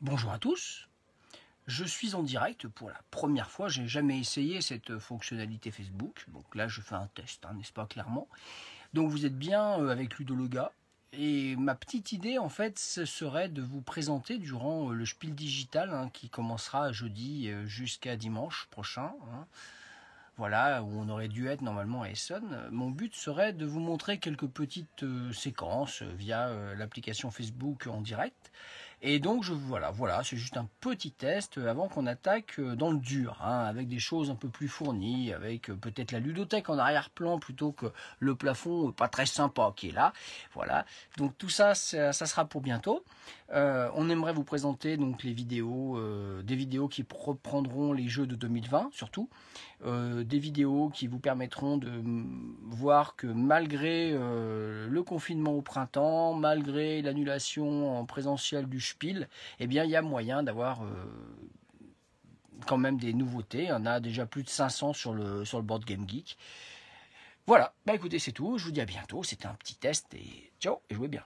Bonjour à tous, je suis en direct pour la première fois, j'ai jamais essayé cette fonctionnalité Facebook, donc là je fais un test, hein, n'est-ce pas clairement. Donc vous êtes bien euh, avec Ludologa, et ma petite idée en fait ce serait de vous présenter durant euh, le Spiel Digital hein, qui commencera jeudi euh, jusqu'à dimanche prochain. Hein, voilà, où on aurait dû être normalement à Essonne. Mon but serait de vous montrer quelques petites séquences via l'application Facebook en direct et donc je voilà, voilà, c'est juste un petit test avant qu'on attaque euh, dans le dur, hein, avec des choses un peu plus fournies, avec euh, peut-être la ludothèque en arrière-plan plutôt que le plafond euh, pas très sympa qui est là. Voilà. Donc tout ça, ça, sera pour bientôt. on aimerait vous présenter donc les vidéos, des vidéos qui reprendront les jeux de 2020 surtout, des vidéos qui vous permettront de voir que malgré le confinement au printemps, malgré l'annulation en présentiel du Spiel, eh bien, il y a moyen d'avoir euh, quand même des nouveautés. On a déjà plus de 500 sur le, sur le board Game Geek. Voilà, bah écoutez, c'est tout. Je vous dis à bientôt. C'était un petit test et ciao et jouez bien.